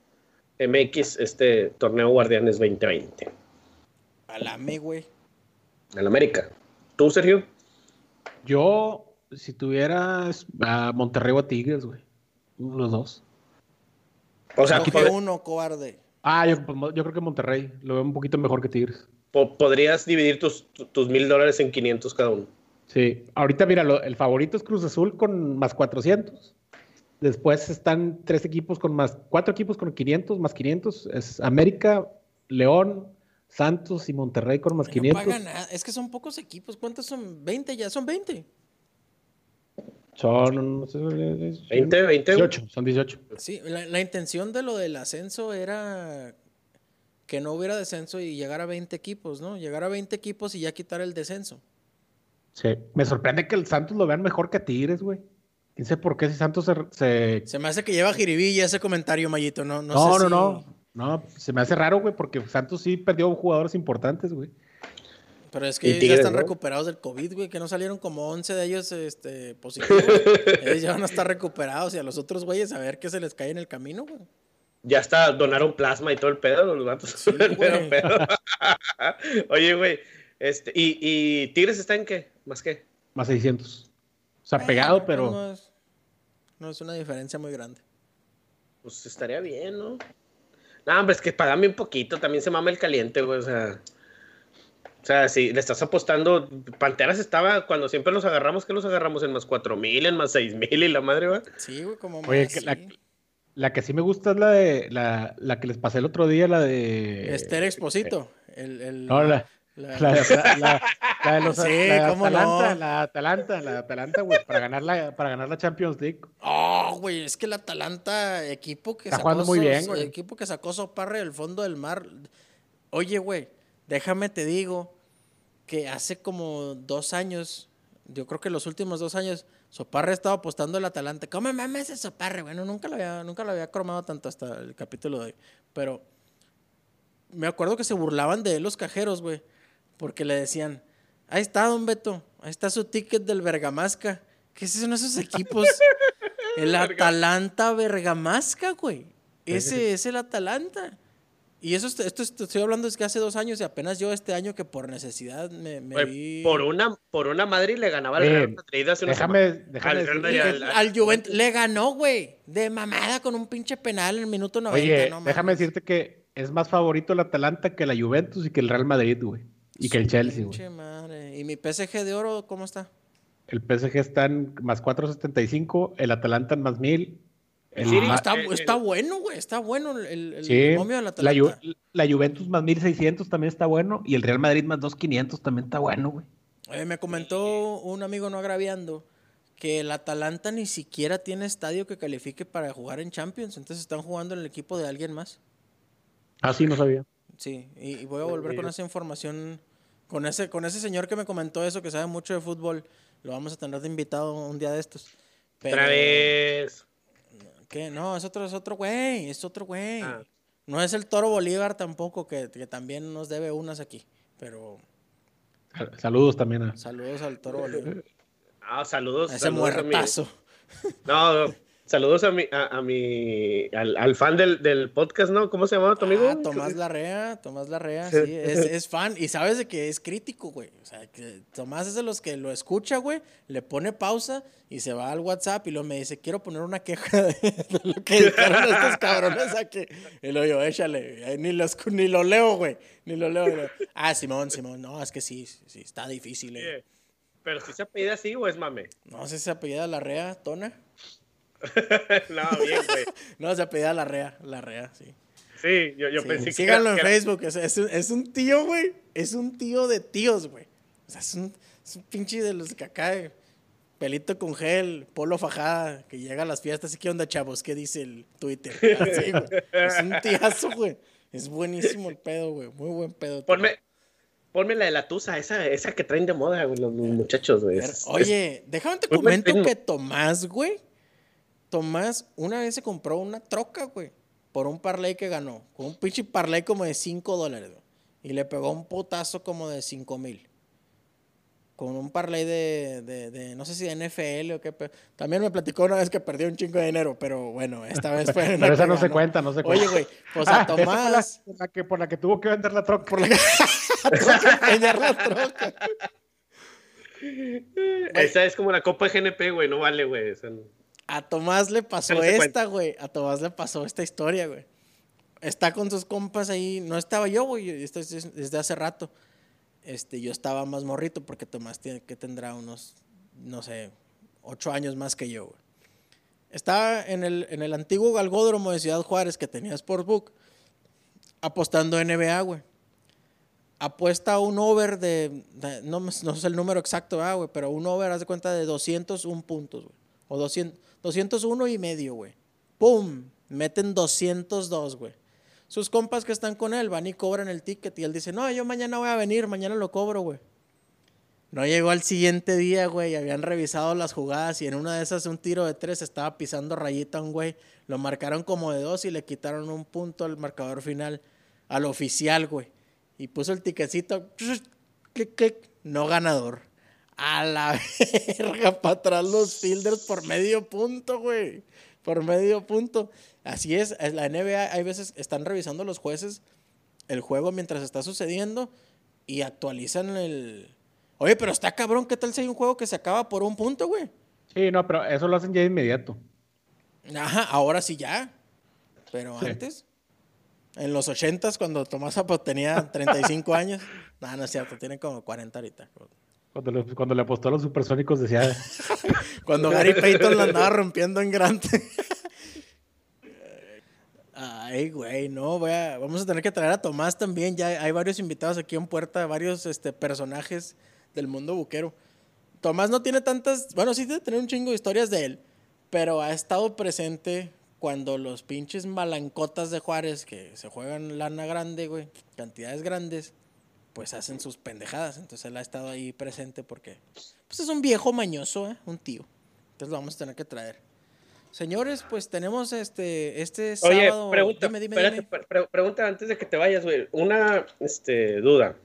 MX, este torneo Guardianes 2020? Alame, güey. En América. ¿Tú, Sergio? Yo, si tuvieras a Monterrey o a Tigres, güey. Los dos. O sea, uno, cobarde. Ah, yo, pues, yo creo que Monterrey. Lo veo un poquito mejor que Tigres. po- podrías dividir tus tu- tus mil dólares en 500 cada uno. Sí. Ahorita, mira, lo- el favorito es Cruz Azul con más 400. Después están tres equipos con más, cuatro equipos con 500, más 500. Es América, León, Santos y Monterrey con más No 500. paga nada. Es que son pocos equipos. ¿Cuántos son? 20 ya. Son 20. Son, no sé, 20, 20. 18, son 18. Sí, la, la intención de lo del ascenso era que no hubiera descenso y llegar a 20 equipos, ¿no? Llegar a 20 equipos y ya quitar el descenso. Sí. Me sorprende que el Santos lo vean mejor que a Tigres, güey. No sé por qué si Santos se... se- Se me hace que lleva jiribilla ese comentario, Mayito. No, no, No, sé no, si- no. No, se me hace raro, güey, porque Santos sí perdió jugadores importantes, güey. Pero es que Y ellos Tigres, ya están ¿no? recuperados del COVID, güey, que no salieron como 11 de ellos este, positivos. ellos ya van a estar recuperados y a los otros güeyes a ver qué se les cae en el camino, güey. Ya está, donaron plasma y todo el pedo, los gatos. Sí, güey. Oye, güey, este, ¿y, ¿y Tigres está en qué? ¿Más qué? Más 600. O sea, Eh, pegado, pues pero... No es, no es una diferencia muy grande. Pues estaría bien, ¿no? No, hombre, es que pagan bien poquito, también se mama el caliente, güey, o sea... O sea, si le estás apostando, Panteras estaba, cuando siempre los agarramos, que los agarramos en más cuatro mil, en más seis mil y la madre, va. Sí, güey, como Oye, más, que la, sí. la que sí me gusta es la de la, la que les pasé el otro día, la de. Esther Exposito. El, el- No, la, la- la, de- la- la- la de los Sí, la cómo Atalanta, no. la Atalanta, la Atalanta, güey, para ganar la, para ganar la Champions League. Oh, güey, es que el Atalanta, equipo que Está jugando muy bien, güey. Equipo que sacó Soparre del fondo del mar. Oye, güey, déjame te digo que hace como dos años, yo creo que los últimos dos años, Soparre estaba apostando el Atalanta. ¿Cómo mames ese Soparre? Bueno, nunca lo había, nunca lo había cromado tanto hasta el capítulo de hoy. Pero me acuerdo que se burlaban de él los cajeros, güey. Porque le decían, ahí está, don Beto, ahí está su ticket del Bergamasca. ¿Qué es eso en esos equipos? el Atalanta Bergamasca, güey. Ese es el Atalanta. Y eso, est- esto est- estoy hablando es que hace dos años y apenas yo este año que por necesidad me, vi... por una, por una madre y le ganaba al Oye, Real Madrid hace una Déjame, déjame Al Real Madrid, al- Al Juventus le ganó, güey. De mamada con un pinche penal en el minuto 90. Oye, no déjame decirte que es más favorito el Atalanta que la Juventus y que el Real Madrid, güey. Y que el Chelsea, güey. Madre. ¿Y mi PSG de oro cómo está? El PSG está en más 4.75, el Atalanta en más 1000. El está, está, bueno, güey. Está bueno el, el sí, momio del Atalanta. La, la, Juventus más 1600 también está bueno. Y el Real Madrid más 2500 también está bueno, güey. Eh, me comentó un amigo no agraviando que el Atalanta ni siquiera tiene estadio que califique para jugar en Champions. Entonces están jugando en el equipo de alguien más. Ah, sí, no sabía. Sí, y, voy a volver con esa información. Con ese, con ese señor que me comentó eso, que sabe mucho de fútbol. Lo vamos a tener de invitado un día de estos. Otra vez. ¿Qué? No, es otro, es otro güey. Es otro güey. Ah. No es el Toro Bolívar tampoco, que, que también nos debe unas aquí. Pero. Saludos también a. Saludos al Toro Bolívar. Ah, saludos. ese muertazo. No, saludos a mi, a, mi al, fan del, podcast, ¿no? ¿Cómo se llama tu amigo? Ah, Tomás Larrea, Tomás Larrea, sí, es, fan. Y sabes de que es crítico, güey. O sea, que Tomás es de los que lo escucha, güey, le pone pausa y se va al WhatsApp y luego me dice, quiero poner una queja de, lo que dijeron estos cabrones aquí. Y lo digo, échale, ni, los, ni lo leo, güey, ni lo leo. Ah, Simón, Simón, no, es que sí, sí, está difícil, eh. ¿Pero si se apellida así o es mame? No, si se apellida Larrea, Tona. no, bien, güey. no, se apellida Larrea, Larrea, sí. Sí, yo, yo pensé que. Síganlo en Facebook, es, es, un, es, un, tío, güey. Es un tío de tíos, güey. O sea, es un, es un pinche de los que acá, pelito con gel, polo fajada, que llega a las fiestas. ¿Y qué onda, chavos? ¿Qué dice el Twitter? Güey. Es un tíazo, güey. Es buenísimo el pedo, güey. Muy buen pedo. Ponme, Ponme la de la Tusa, esa, esa que traen de moda, güey, los muchachos, güey. Oye, déjame te comento que Tomás, güey. Tomás una vez se compró una troca, güey. Por un parlay que ganó. Con un pinche parlay como de 5 dólares, güey. Y le pegó un potazo como de 5 mil con un parlay de, de, de, no sé si de NFL o qué. También me platicó una vez que perdió un chingo de dinero, pero bueno, esta vez fue. pero esa no se cuenta, no se cuenta. Oye, güey, pues a ah, Tomás. Por la, que, por la que tuvo que vender la troca. Por la que tuvo que vender la troca. Esa es como la Copa de GNP, güey, no vale, güey. A Tomás le pasó esta, güey. A Tomás le pasó esta historia, güey. Está con sus compas ahí. No estaba yo, güey. Esto es desde hace rato este, yo estaba más morrito porque Tomás tiene que tendrá unos, no sé, ocho años más que yo, Estaba en el, en el antiguo galgódromo de Ciudad Juárez que tenía Sportsbook, apostando NBA, güey. Apuesta un over de, no, no, sé el número exacto, ah, güey, pero un over, haz de cuenta, de 201 puntos, güey. O 200, 201 y medio, güey. ¡Pum! Meten 202, güey. Sus compas que están con él van y cobran el ticket y él dice, no, yo mañana voy a venir, mañana lo cobro, güey. No llegó al siguiente día, güey, habían revisado las jugadas y en una de esas un tiro de tres estaba pisando rayita un güey. Lo marcaron como de dos y le quitaron un punto al marcador final, al oficial, güey. Y puso el tiquecito, no ganador. A la verga, para atrás los fielders por medio punto, güey. Por medio punto. Así es, la NBA hay veces están revisando los jueces el juego mientras está sucediendo y actualizan el... Oye, pero está cabrón, ¿qué tal si hay un juego que se acaba por un punto, güey? Sí, no, pero eso lo hacen ya de inmediato. Ajá, ahora sí ya. Pero antes, en los ochentas, cuando Tomás Zapot tenía 35 años, no, no es cierto, tiene como 40 ahorita. Cuando le, cuando le apostó a los supersónicos decía... cuando Gary Payton lo andaba rompiendo en grande. Ay, güey, no, voy a, vamos a tener que traer a Tomás también. Ya hay varios invitados aquí en puerta, varios este, personajes del mundo buquero. Tomás no tiene tantas, bueno, sí debe tener un chingo de historias de él, pero ha estado presente cuando los pinches malancotas de Juárez, que se juegan lana grande, güey, cantidades grandes, pues hacen sus pendejadas. Entonces él ha estado ahí presente porque pues es un viejo mañoso, ¿eh? un tío. Entonces lo vamos a tener que traer. Señores, pues tenemos este, este sábado. Oye, pregunta, dime, dime, espérate, pregunta antes de que te vayas, güey. Una este, duda.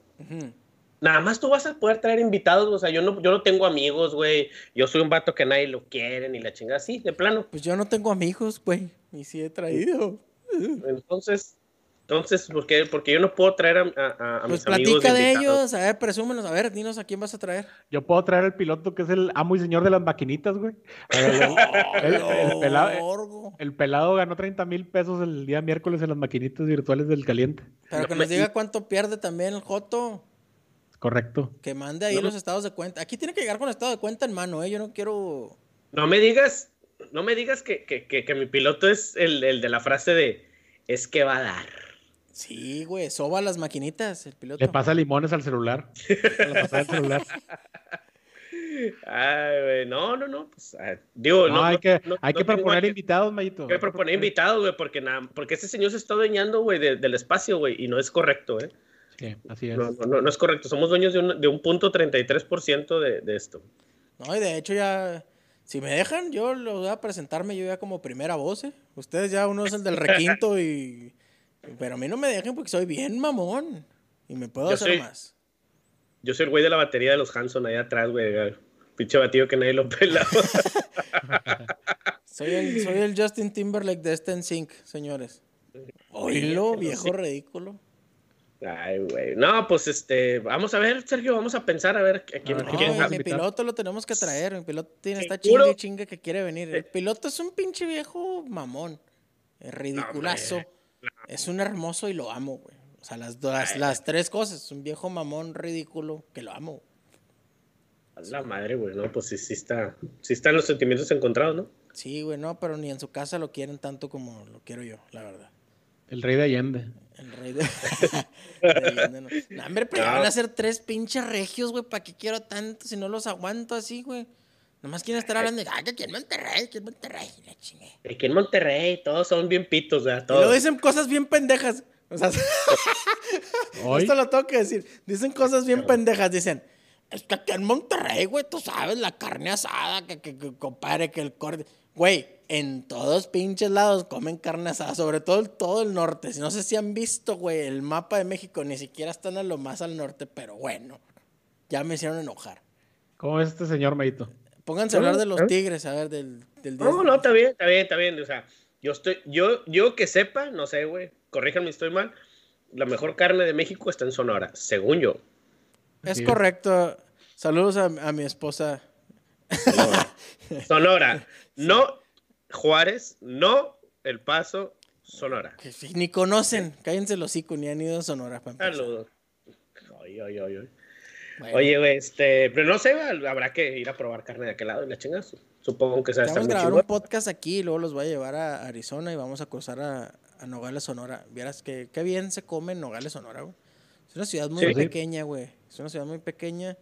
Nada más tú vas a poder traer invitados, o sea, yo no, yo no tengo amigos, güey. Yo soy un vato que nadie lo quiere ni la chingada, sí, de plano. Pues yo no tengo amigos, güey, y sí he traído. Entonces, Entonces, ¿por qué? Porque yo no puedo traer a, a, a Pues mis amigos. platica de invitados. ellos, a ver, presúmenos, a ver, dinos a quién vas a traer. Yo puedo traer al piloto que es el amo y señor de las maquinitas, güey. El, el- el pelado, el pelado ganó 30 mil pesos el día miércoles en las maquinitas virtuales del caliente. Pero No que me- nos diga cuánto pierde también el Joto. Correcto. Que mande ahí No, no. los estados de cuenta. Aquí tiene que llegar con estado de cuenta en mano, ¿eh? Yo no quiero. No me digas, no me digas que, que, que, que mi piloto es el, el de la frase de es que va a dar. Sí, güey, soba las maquinitas, el piloto. Le pasa limones al celular. A la pasada del celular. Ay, güey, no, no, no. Pues, ah, digo, No, no, hay que, no- hay no que proponer que- invitados, Mayito. Hay que proponer invitados, güey, porque, nada, porque ese señor se está dueñando, güey, de- del espacio, güey, y no es correcto, ¿eh? Sí, así es. No, no, no, no es correcto. Somos dueños de un, de un punto 33% de, de esto. No, y de hecho ya. Si me dejan, yo lo voy a presentarme yo ya como primera voz, ¿eh? Ustedes ya uno es el del requinto y. Pero a mí no me dejen porque soy bien mamón. Y me puedo Yo hacer soy- más. Yo soy el güey de la batería de los Hanson allá atrás, güey. Pinche batido que nadie lo pela. Soy el, soy el Justin Timberlake de este Sync, señores. Oílo, viejo ridículo. Ay, güey. No, pues este, vamos a ver, Sergio, vamos a pensar a ver a quién, No, quién- a mi piloto lo tenemos que traer. Mi piloto tiene, chingue y chingue que quiere venir. El piloto es un pinche viejo mamón. Es ridiculazo. Es un hermoso y lo amo, güey. O sea, las, las, las tres cosas. Un viejo mamón ridículo que lo amo. A La madre, güey, no, pues sí, sí está, sí están los sentimientos encontrados, ¿no? Sí, güey, no, pero ni en su casa lo quieren tanto como lo quiero yo, la verdad. El rey de Allende. El rey de. de Allende, no. No, hombre, pero No. van a ser tres pinches regios, güey. ¿Para qué quiero tanto si no los aguanto así, güey? Nomás quieren estar hablando de, ay, que aquí en Monterrey, que en Monterrey. La chingue. Aquí en Monterrey todos son bien pitos, ¿verdad? Y luego Todos. dicen cosas bien pendejas. O sea, esto lo tengo que decir. Dicen cosas bien pendejas. Dicen, es que aquí en Monterrey, güey, tú sabes, la carne asada, que, que, que compadre, que el corte. Güey, en todos pinches lados comen carne asada, sobre todo el, todo el norte. Si no sé si han visto, güey, el mapa de México, ni siquiera están a lo más al norte, pero bueno, ya me hicieron enojar. ¿cómo es este señor, Mayito? Pónganse a hablar de los tigres, a ver, del, del No, no, está bien, está bien, está bien. O sea, yo estoy, yo, yo que sepa, no sé, güey, corríjanme si estoy mal. La mejor carne de México está en Sonora, según yo. Es correcto. Saludos a, a mi esposa. Sonora, no Juárez, no El Paso, Sonora. Que ni conocen, cállense los hocico, ni han ido a Sonora. Saludos. Oye, oye, oye. Bueno, Oye, güey, este, pero no sé, habrá que ir a probar carne de aquel lado y la chingas. Supongo que se va a estar vamos a grabar un podcast aquí y luego los voy a llevar a Arizona y vamos a cruzar a, a Nogales, Sonora. Vieras que qué bien se come en Nogales, Sonora, güey. Es una ciudad muy Sí. pequeña, güey. Es una ciudad muy pequeña,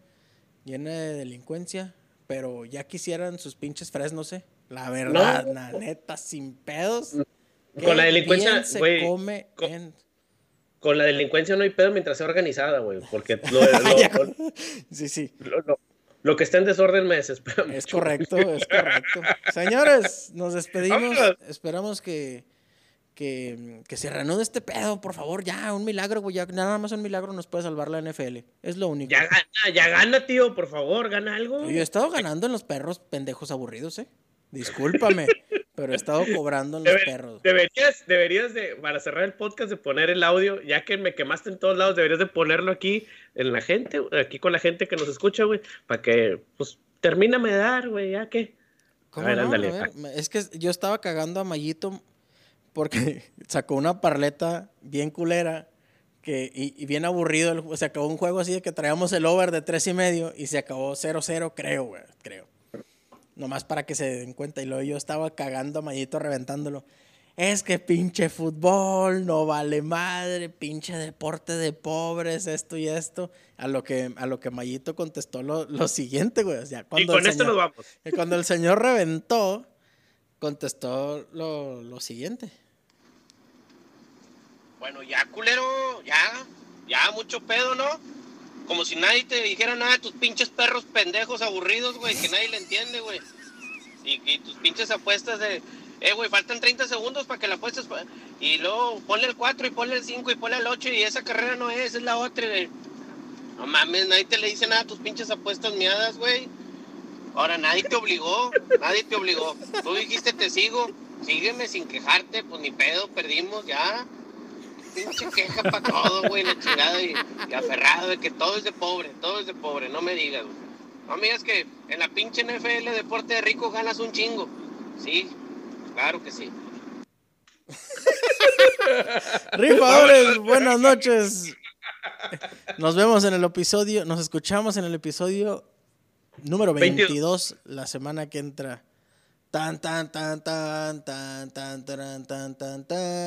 llena de delincuencia, pero ya quisieran sus pinches fresnos, ¿eh? La verdad, No. la neta, sin pedos. Con la delincuencia, se güey, come con- en... Con la delincuencia no hay pedo mientras sea organizada, güey. Porque lo, lo- Ya. lo- Sí, sí. lo- que está en desorden me desespera Es mucho. correcto, es correcto. Señores, nos despedimos. Vámonos. Esperamos que, que, que se reanude este pedo, por favor. Ya, un milagro, güey. Ya, nada más un milagro nos puede salvar la NFL. Es lo único. Ya gana, ya gana, tío, por favor, gana algo. Yo he estado ganando en los perros pendejos aburridos, ¿eh? Discúlpame, pero he estado cobrando en los perros. deberías, deberías de, para cerrar el podcast, de poner el audio, ya que me quemaste en todos lados, deberías de ponerlo aquí en la gente, aquí con la gente que nos escucha, güey, para que, pues, termíname de dar, güey, ya que. ¿Cómo A ver, no? ándale, A ver, es que yo estaba cagando a Mayito porque sacó una parleta bien culera que, y, y bien aburrido. el- se acabó un juego así de que traíamos el over de tres y medio y se acabó 0-0, creo, güey, creo. Nomás para que se den cuenta. Y luego yo estaba cagando a Mayito, reventándolo. Es que pinche fútbol, no vale madre, pinche deporte de pobres, esto y esto. A lo que, a lo que Mayito contestó lo, lo siguiente, güey. O sea, Y cuando con el esto señor- nos vamos. y cuando el señor reventó, contestó lo, lo siguiente. Bueno, ya, culero, ya, ya, mucho pedo, ¿no? Como si nadie te dijera nada de tus pinches perros pendejos aburridos, güey, que nadie le entiende, güey. Y, y tus pinches apuestas de, eh, güey, faltan 30 segundos para que la apuestes. pa- Y luego ponle el 4 y ponle el 5 y ponle el 8 y esa carrera no es, es la otra, güey. No mames, nadie te le dice nada a tus pinches apuestas miadas, güey. Ahora, nadie te obligó, nadie te obligó. Tú dijiste te sigo, sígueme sin quejarte, pues ni pedo, perdimos, ya. Pinche queja para todo, güey, la chingada y, y aferrado de que todo es de pobre, todo es de pobre, no me digas, güey. No me digas que en la pinche NFL Deporte de Rico ganas un chingo. Sí, claro que sí. Rifadores, buenas noches. Nos vemos en el episodio, nos escuchamos en el episodio número 22 la semana que entra. Tan tan tan tan tan tan tan tan tan tan.